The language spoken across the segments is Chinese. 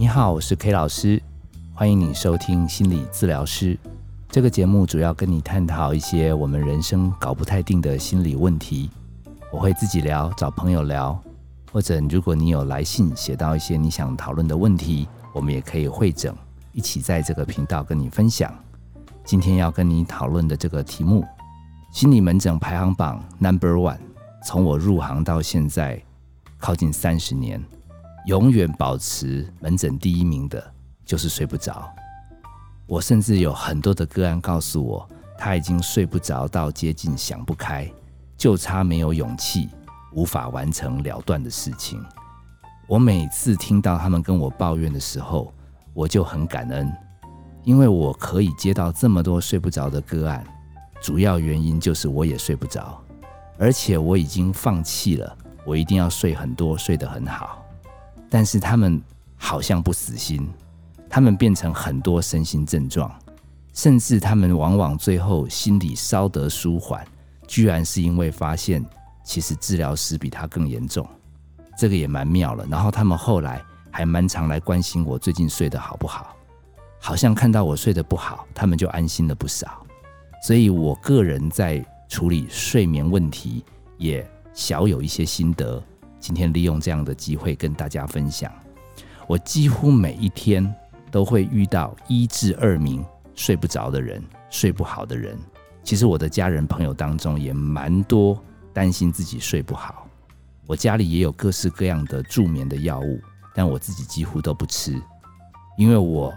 你好，我是 K 老师，欢迎你收听心理治疗师这个节目，主要跟你探讨一些我们人生搞不太定的心理问题。我会自己聊，找朋友聊，或者如果你有来信写到一些你想讨论的问题，我们也可以会诊，一起在这个频道跟你分享。今天要跟你讨论的这个题目，心理门诊排行榜 Number One，从我入行到现在，靠近三十年。永远保持门诊第一名的，就是睡不着。我甚至有很多的个案告诉我，他已经睡不着到接近想不开，就差没有勇气，无法完成了断的事情。我每次听到他们跟我抱怨的时候，我就很感恩，因为我可以接到这么多睡不着的个案，主要原因就是我也睡不着，而且我已经放弃了，我一定要睡很多，睡得很好。但是他们好像不死心，他们变成很多身心症状，甚至他们往往最后心里稍得舒缓，居然是因为发现其实治疗师比他更严重，这个也蛮妙了。然后他们后来还蛮常来关心我最近睡得好不好，好像看到我睡得不好，他们就安心了不少。所以我个人在处理睡眠问题也小有一些心得。今天利用这样的机会跟大家分享，我几乎每一天都会遇到一至二名睡不着的人，睡不好的人。其实我的家人朋友当中也蛮多担心自己睡不好。我家里也有各式各样的助眠的药物，但我自己几乎都不吃，因为我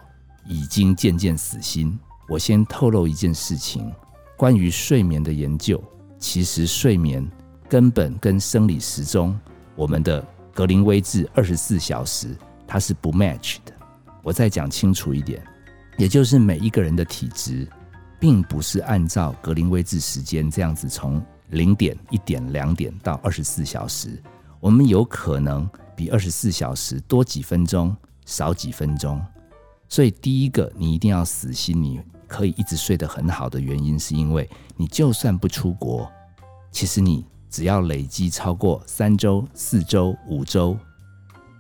已经渐渐死心。我先透露一件事情，关于睡眠的研究，其实睡眠根本跟生理时钟。我们的格林威治二十四小时，它是不 match 的。我再讲清楚一点，也就是每一个人的体质，并不是按照格林威治时间这样子从零点、一点、两点到二十四小时。我们有可能比二十四小时多几分钟，少几分钟。所以第一个，你一定要死心，你可以一直睡得很好的原因，是因为你就算不出国，其实你。只要累积超过三周、四周、五周，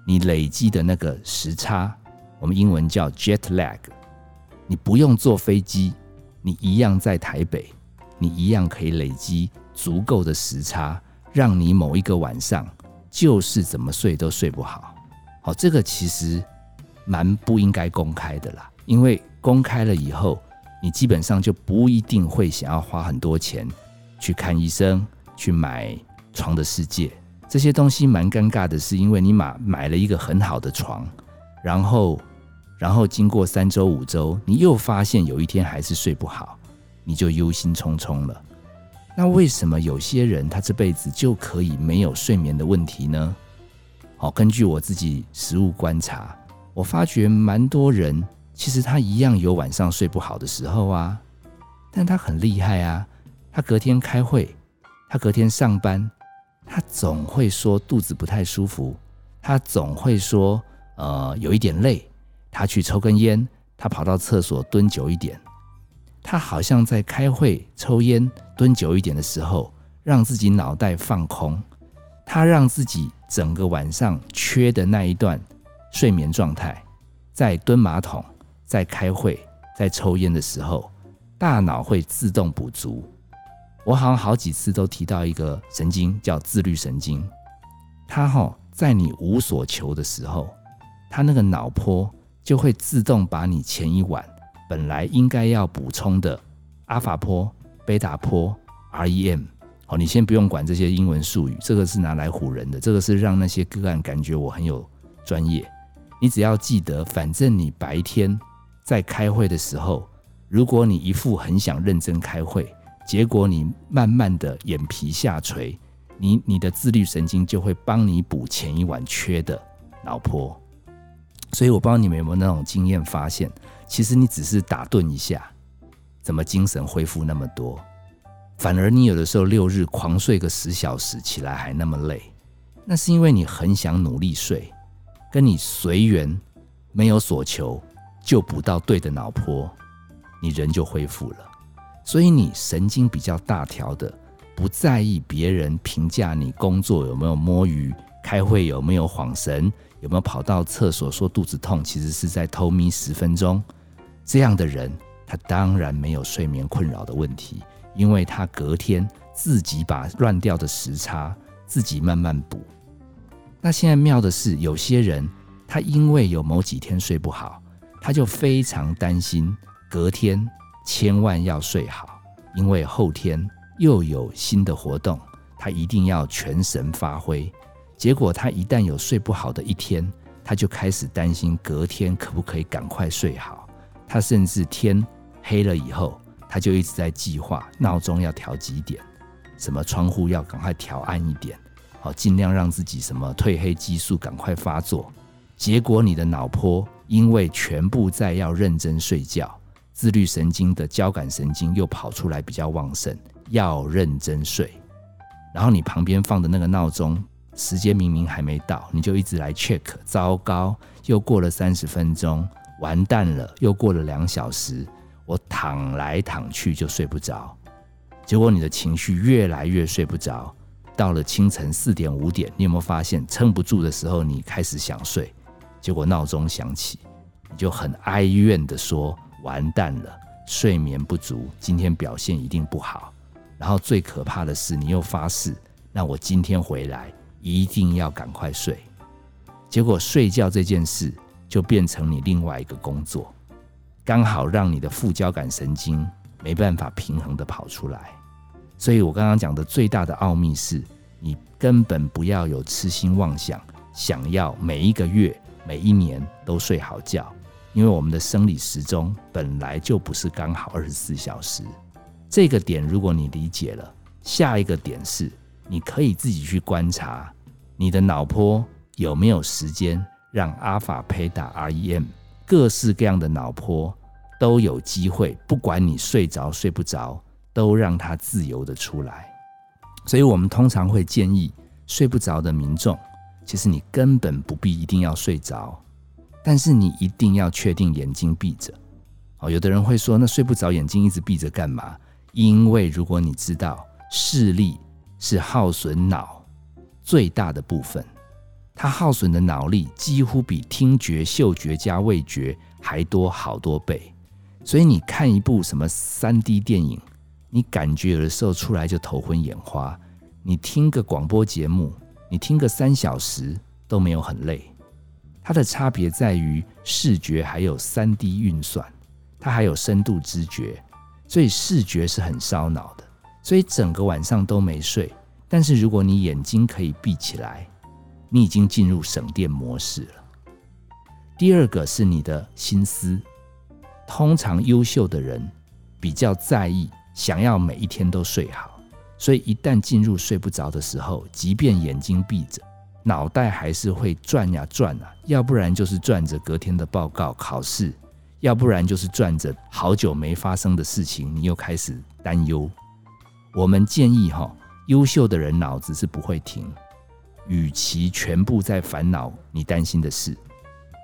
你累积的那个时差，我们英文叫 jet lag，你不用坐飞机，你一样在台北，你一样可以累积足够的时差，让你某一个晚上就是怎么睡都睡不好。好，这个其实蛮不应该公开的啦，因为公开了以后，你基本上就不一定会想要花很多钱去看医生。去买床的世界这些东西蛮尴尬的，是因为你买买了一个很好的床，然后然后经过三周五周，你又发现有一天还是睡不好，你就忧心忡忡了。那为什么有些人他这辈子就可以没有睡眠的问题呢？好，根据我自己实物观察，我发觉蛮多人其实他一样有晚上睡不好的时候啊，但他很厉害啊，他隔天开会。他隔天上班，他总会说肚子不太舒服，他总会说呃有一点累，他去抽根烟，他跑到厕所蹲久一点，他好像在开会抽烟蹲久一点的时候，让自己脑袋放空，他让自己整个晚上缺的那一段睡眠状态，在蹲马桶、在开会、在抽烟的时候，大脑会自动补足。我好像好几次都提到一个神经叫自律神经，它哈在你无所求的时候，它那个脑波就会自动把你前一晚本来应该要补充的阿法波、贝塔波、REM，好，你先不用管这些英文术语，这个是拿来唬人的，这个是让那些个案感觉我很有专业。你只要记得，反正你白天在开会的时候，如果你一副很想认真开会。结果你慢慢的眼皮下垂，你你的自律神经就会帮你补前一晚缺的脑波，所以我不知道你们有没有那种经验发现，其实你只是打盹一下，怎么精神恢复那么多？反而你有的时候六日狂睡个十小时起来还那么累，那是因为你很想努力睡，跟你随缘没有所求就补到对的脑波，你人就恢复了。所以你神经比较大条的，不在意别人评价你工作有没有摸鱼，开会有没有晃神，有没有跑到厕所说肚子痛，其实是在偷眯十分钟。这样的人，他当然没有睡眠困扰的问题，因为他隔天自己把乱掉的时差自己慢慢补。那现在妙的是，有些人他因为有某几天睡不好，他就非常担心隔天千万要睡好，因为后天又有新的活动，他一定要全神发挥。结果他一旦有睡不好的一天，他就开始担心隔天可不可以赶快睡好。他甚至天黑了以后，他就一直在计划闹钟要调几点，什么窗户要赶快调暗一点，好尽量让自己什么褪黑激素赶快发作。结果你的脑波因为全部在要认真睡觉，自律神经的交感神经又跑出来比较旺盛，要认真睡。然后你旁边放的那个闹钟。时间明明还没到，你就一直来 check，糟糕，又过了三十分钟，完蛋了，又过了两小时，我躺来躺去就睡不着，结果你的情绪越来越睡不着，到了清晨四点五点，你有没有发现撑不住的时候，你开始想睡，结果闹钟响起，你就很哀怨的说，完蛋了，睡眠不足，今天表现一定不好，然后最可怕的是，你又发誓，那我今天回来。一定要赶快睡，结果睡觉这件事就变成你另外一个工作，刚好让你的副交感神经没办法平衡的跑出来。所以我刚刚讲的最大的奥秘是，你根本不要有痴心妄想，想要每一个月、每一年都睡好觉，因为我们的生理时钟本来就不是刚好二十四小时。这个点如果你理解了，下一个点是。你可以自己去观察你的脑波有没有时间让阿法、贝塔、REM 各式各样的脑波都有机会，不管你睡着睡不着，都让它自由的出来。所以我们通常会建议睡不着的民众，其实你根本不必一定要睡着，但是你一定要确定眼睛闭着。哦，有的人会说，那睡不着眼睛一直闭着干嘛？因为如果你知道视力。是耗损脑最大的部分，它耗损的脑力几乎比听觉、嗅觉加味觉还多好多倍。所以你看一部什么三 D 电影，你感觉有的时候出来就头昏眼花；你听个广播节目，你听个三小时都没有很累。它的差别在于视觉还有三 D 运算，它还有深度知觉，所以视觉是很烧脑的。所以整个晚上都没睡，但是如果你眼睛可以闭起来，你已经进入省电模式了。第二个是你的心思，通常优秀的人比较在意，想要每一天都睡好，所以一旦进入睡不着的时候，即便眼睛闭着，脑袋还是会转呀转啊，要不然就是转着隔天的报告、考试，要不然就是转着好久没发生的事情，你又开始担忧。我们建议哈，优秀的人脑子是不会停。与其全部在烦恼你担心的事，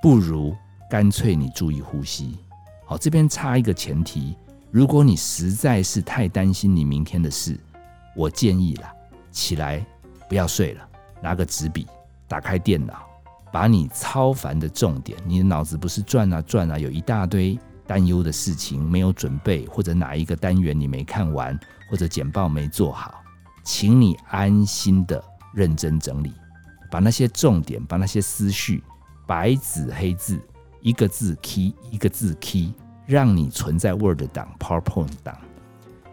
不如干脆你注意呼吸。好，这边插一个前提：如果你实在是太担心你明天的事，我建议啦，起来不要睡了，拿个纸笔，打开电脑，把你超凡的重点，你的脑子不是转啊转啊，有一大堆担忧的事情没有准备，或者哪一个单元你没看完。或者简报没做好，请你安心的认真整理，把那些重点，把那些思绪白纸黑字，一个字 key 一个字 key，让你存在 Word 档、PowerPoint 档。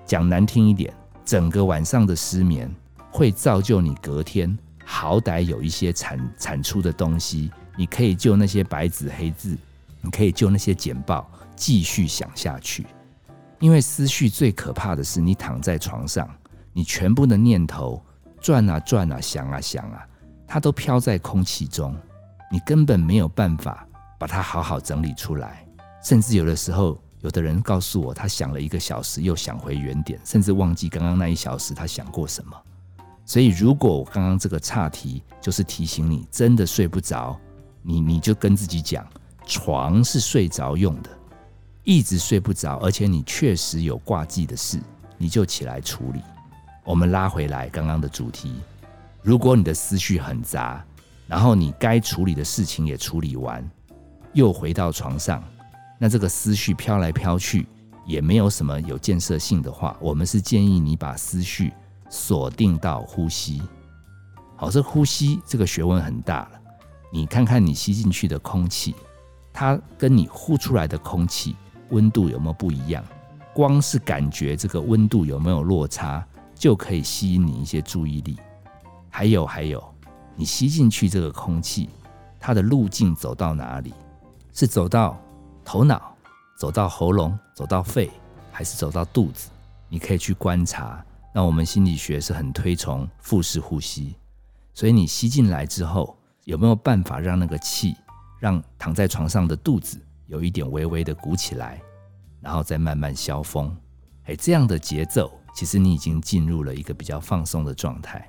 讲难听一点，整个晚上的失眠会造就你隔天好歹有一些产产出的东西，你可以就那些白纸黑字，你可以就那些简报继续想下去。因为思绪最可怕的是，你躺在床上，你全部的念头转啊转啊，想啊想啊，它都飘在空气中，你根本没有办法把它好好整理出来。甚至有的时候，有的人告诉我，他想了一个小时，又想回原点，甚至忘记刚刚那一小时他想过什么。所以，如果我刚刚这个岔题就是提醒你，真的睡不着，你你就跟自己讲，床是睡着用的。一直睡不着，而且你确实有挂记的事，你就起来处理。我们拉回来刚刚的主题，如果你的思绪很杂，然后你该处理的事情也处理完，又回到床上，那这个思绪飘来飘去，也没有什么有建设性的话，我们是建议你把思绪锁定到呼吸。好，这呼吸这个学问很大了。你看看你吸进去的空气，它跟你呼出来的空气温度有没有不一样？光是感觉这个温度有没有落差，就可以吸引你一些注意力。还有还有，你吸进去这个空气，它的路径走到哪里？是走到头脑，走到喉咙，走到肺，还是走到肚子？你可以去观察。那我们心理学是很推崇腹式呼吸。所以你吸进来之后，有没有办法让那个气让躺在床上的肚子有一点微微的鼓起来，然后再慢慢消风？哎，这样的节奏，其实你已经进入了一个比较放松的状态。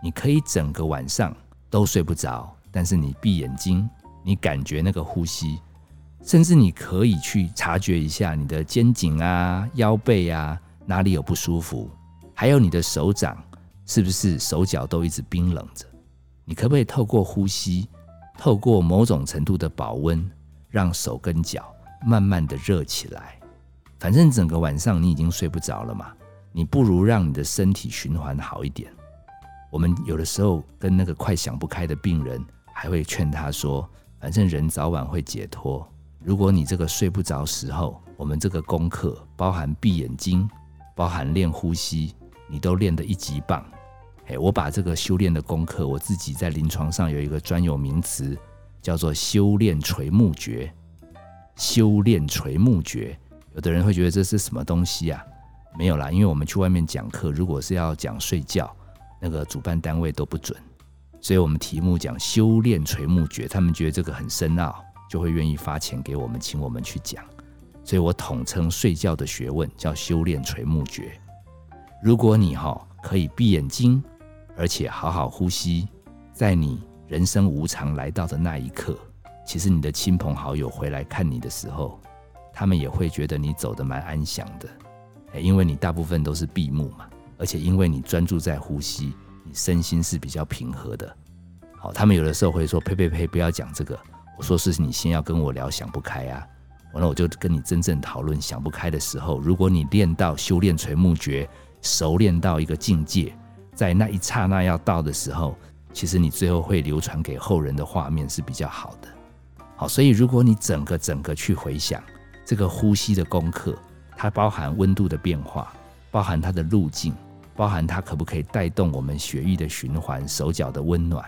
你可以整个晚上都睡不着，但是你闭眼睛，你感觉那个呼吸，甚至你可以去察觉一下你的肩颈啊、腰背啊哪里有不舒服，还有你的手掌。是不是手脚都一直冰冷着？你可不可以透过呼吸，透过某种程度的保温，让手跟脚慢慢的热起来？反正整个晚上你已经睡不着了嘛，你不如让你的身体循环好一点。我们有的时候跟那个快想不开的病人，还会劝他说：反正人早晚会解脱。如果你这个睡不着时候，我们这个功课包含闭眼睛，包含练呼吸。你都练得一级棒，哎，我把这个修炼的功课，我自己在临床上有一个专有名词，叫做修炼垂目诀。修炼垂目诀，有的人会觉得这是什么东西啊？没有啦，因为我们去外面讲课，如果是要讲睡觉，那个主办单位都不准，所以我们题目讲修炼垂目诀，他们觉得这个很深奥，就会愿意发钱给我们，请我们去讲。所以我统称睡觉的学问叫修炼垂目诀。如果你哈可以闭眼睛，而且好好呼吸，在你人生无常来到的那一刻，其实你的亲朋好友回来看你的时候，他们也会觉得你走得蛮安详的，因为你大部分都是闭目嘛，而且因为你专注在呼吸，你身心是比较平和的。好，他们有的时候会说：“呸呸呸，不要讲这个。”我说：“是你先要跟我聊想不开啊。”完了，我就跟你真正讨论想不开的时候，如果你练到修炼垂目诀。熟练到一个境界，在那一刹那要到的时候，其实你最后会流传给后人的画面是比较好的。好，所以如果你整个整个去回想这个呼吸的功课，它包含温度的变化，包含它的路径，包含它可不可以带动我们血液的循环、手脚的温暖。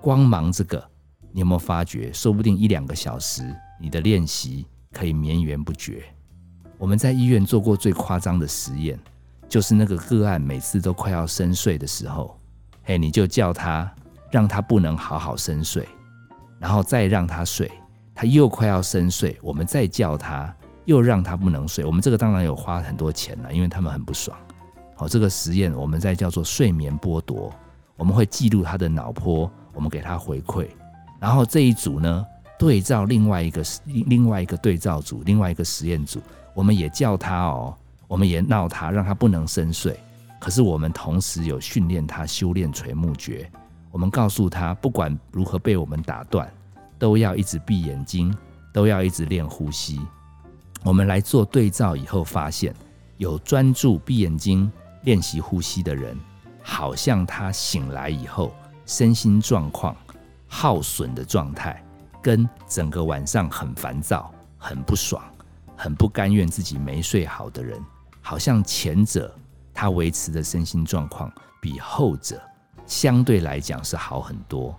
光芒这个，你有没有发觉？说不定一两个小时，你的练习可以绵延不绝。我们在医院做过最夸张的实验。就是那个个案，每次都快要深睡的时候，嘿，你就叫他，让他不能好好深睡，然后再让他睡，他又快要深睡，我们再叫他，又让他不能睡。我们这个当然有花很多钱了，因为他们很不爽。好，这个实验我们在叫做睡眠剥夺，我们会记录他的脑波，我们给他回馈，然后这一组呢对照另外一个另外一个对照组，另外一个实验组，我们也叫他哦。我们也闹他，让他不能深睡。可是我们同时有训练他修炼垂目诀。我们告诉他，不管如何被我们打断，都要一直闭眼睛，都要一直练呼吸。我们来做对照以后，发现有专注闭眼睛练习呼吸的人，好像他醒来以后身心状况耗损的状态，跟整个晚上很烦躁、很不爽、很不甘愿自己没睡好的人。好像前者他维持的身心状况比后者相对来讲是好很多。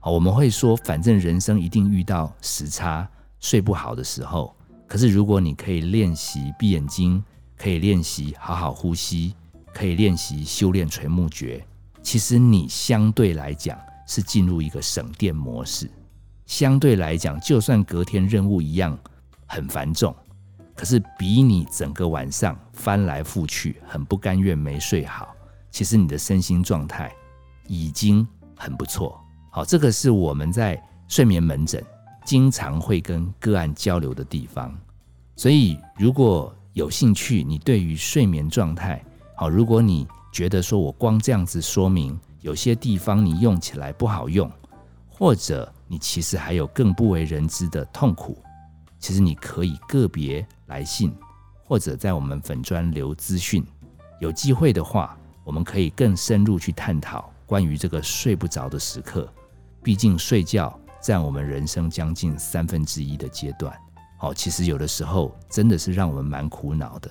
好，我们会说，反正人生一定遇到时差睡不好的时候。可是如果你可以练习闭眼睛，可以练习好好呼吸，可以练习修炼垂目诀，其实你相对来讲是进入一个省电模式。相对来讲，就算隔天任务一样很繁重。可是比你整个晚上翻来覆去，很不甘愿没睡好，其实你的身心状态已经很不错。好，这个是我们在睡眠门诊经常会跟个案交流的地方。所以如果有兴趣，你对于睡眠状态，好，如果你觉得说我光这样子说明有些地方你用起来不好用，或者你其实还有更不为人知的痛苦，其实你可以个别来信，或者在我们粉专留资讯。有机会的话，我们可以更深入去探讨关于这个睡不着的时刻。毕竟睡觉占我们人生将近三分之一的阶段。好，其实有的时候真的是让我们蛮苦恼的。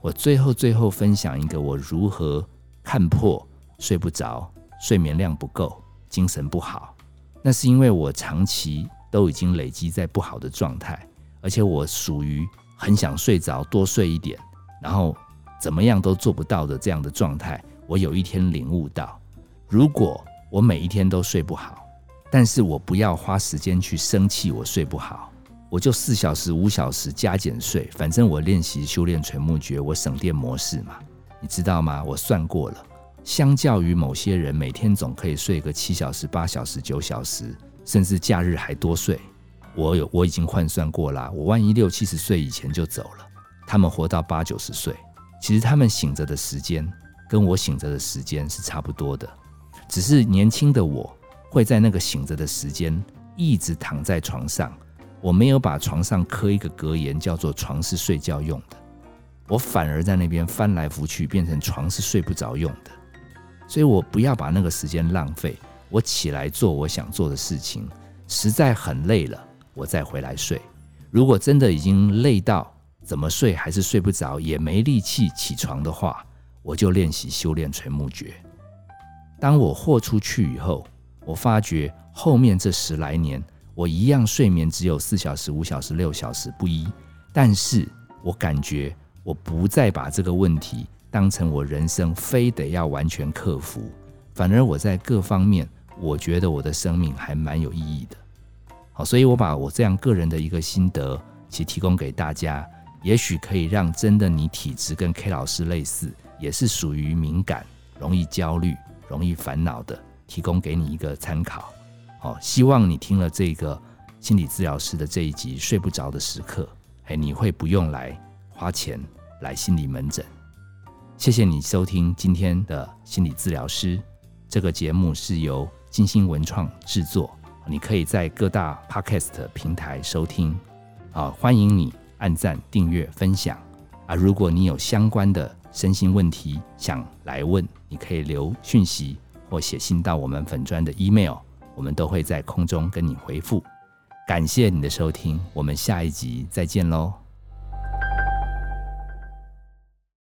我最后最后分享一个我如何看破睡不着、睡眠量不够、精神不好。那是因为我长期都已经累积在不好的状态，而且我属于很想睡着多睡一点，然后怎么样都做不到的这样的状态。我有一天领悟到，如果我每一天都睡不好，但是我不要花时间去生气我睡不好。我就四小时、五小时加减睡，反正我练习修炼垂木诀，我省电模式嘛，你知道吗？我算过了，相较于某些人每天总可以睡个七小时、八小时、九小时，甚至假日还多睡，我有我已经换算过了。我万一六七十岁以前就走了，他们活到八九十岁，其实他们醒着的时间跟我醒着的时间是差不多的，只是年轻的我会在那个醒着的时间一直躺在床上。我没有把床上刻一个格言，叫做“床是睡觉用的”，我反而在那边翻来覆去，变成床是睡不着用的。所以我不要把那个时间浪费，我起来做我想做的事情，实在很累了，我再回来睡。如果真的已经累到怎么睡还是睡不着，也没力气起床的话，我就练习修炼垂木诀。当我豁出去以后，我发觉后面这十来年。我一样睡眠只有四小时、五小时、六小时不一，但是我感觉我不再把这个问题当成我人生非得要完全克服，反而我在各方面，我觉得我的生命还蛮有意义的。好，所以我把我这样个人的一个心得，其实提供给大家，也许可以让真的你体质跟 K 老师类似，也是属于敏感、容易焦虑、容易烦恼的，提供给你一个参考。哦，希望你听了这个心理治疗师的这一集睡不着的时刻，哎，你会不用来花钱来心理门诊。谢谢你收听今天的心理治疗师这个节目是由金星文创制作，你可以在各大 podcast 平台收听。啊，欢迎你按赞、订阅、分享。啊，如果你有相关的身心问题想来问，你可以留讯息或写信到我们粉砖的 email。我们都会在空中跟你回复，感谢你的收听，我们下一集再见喽。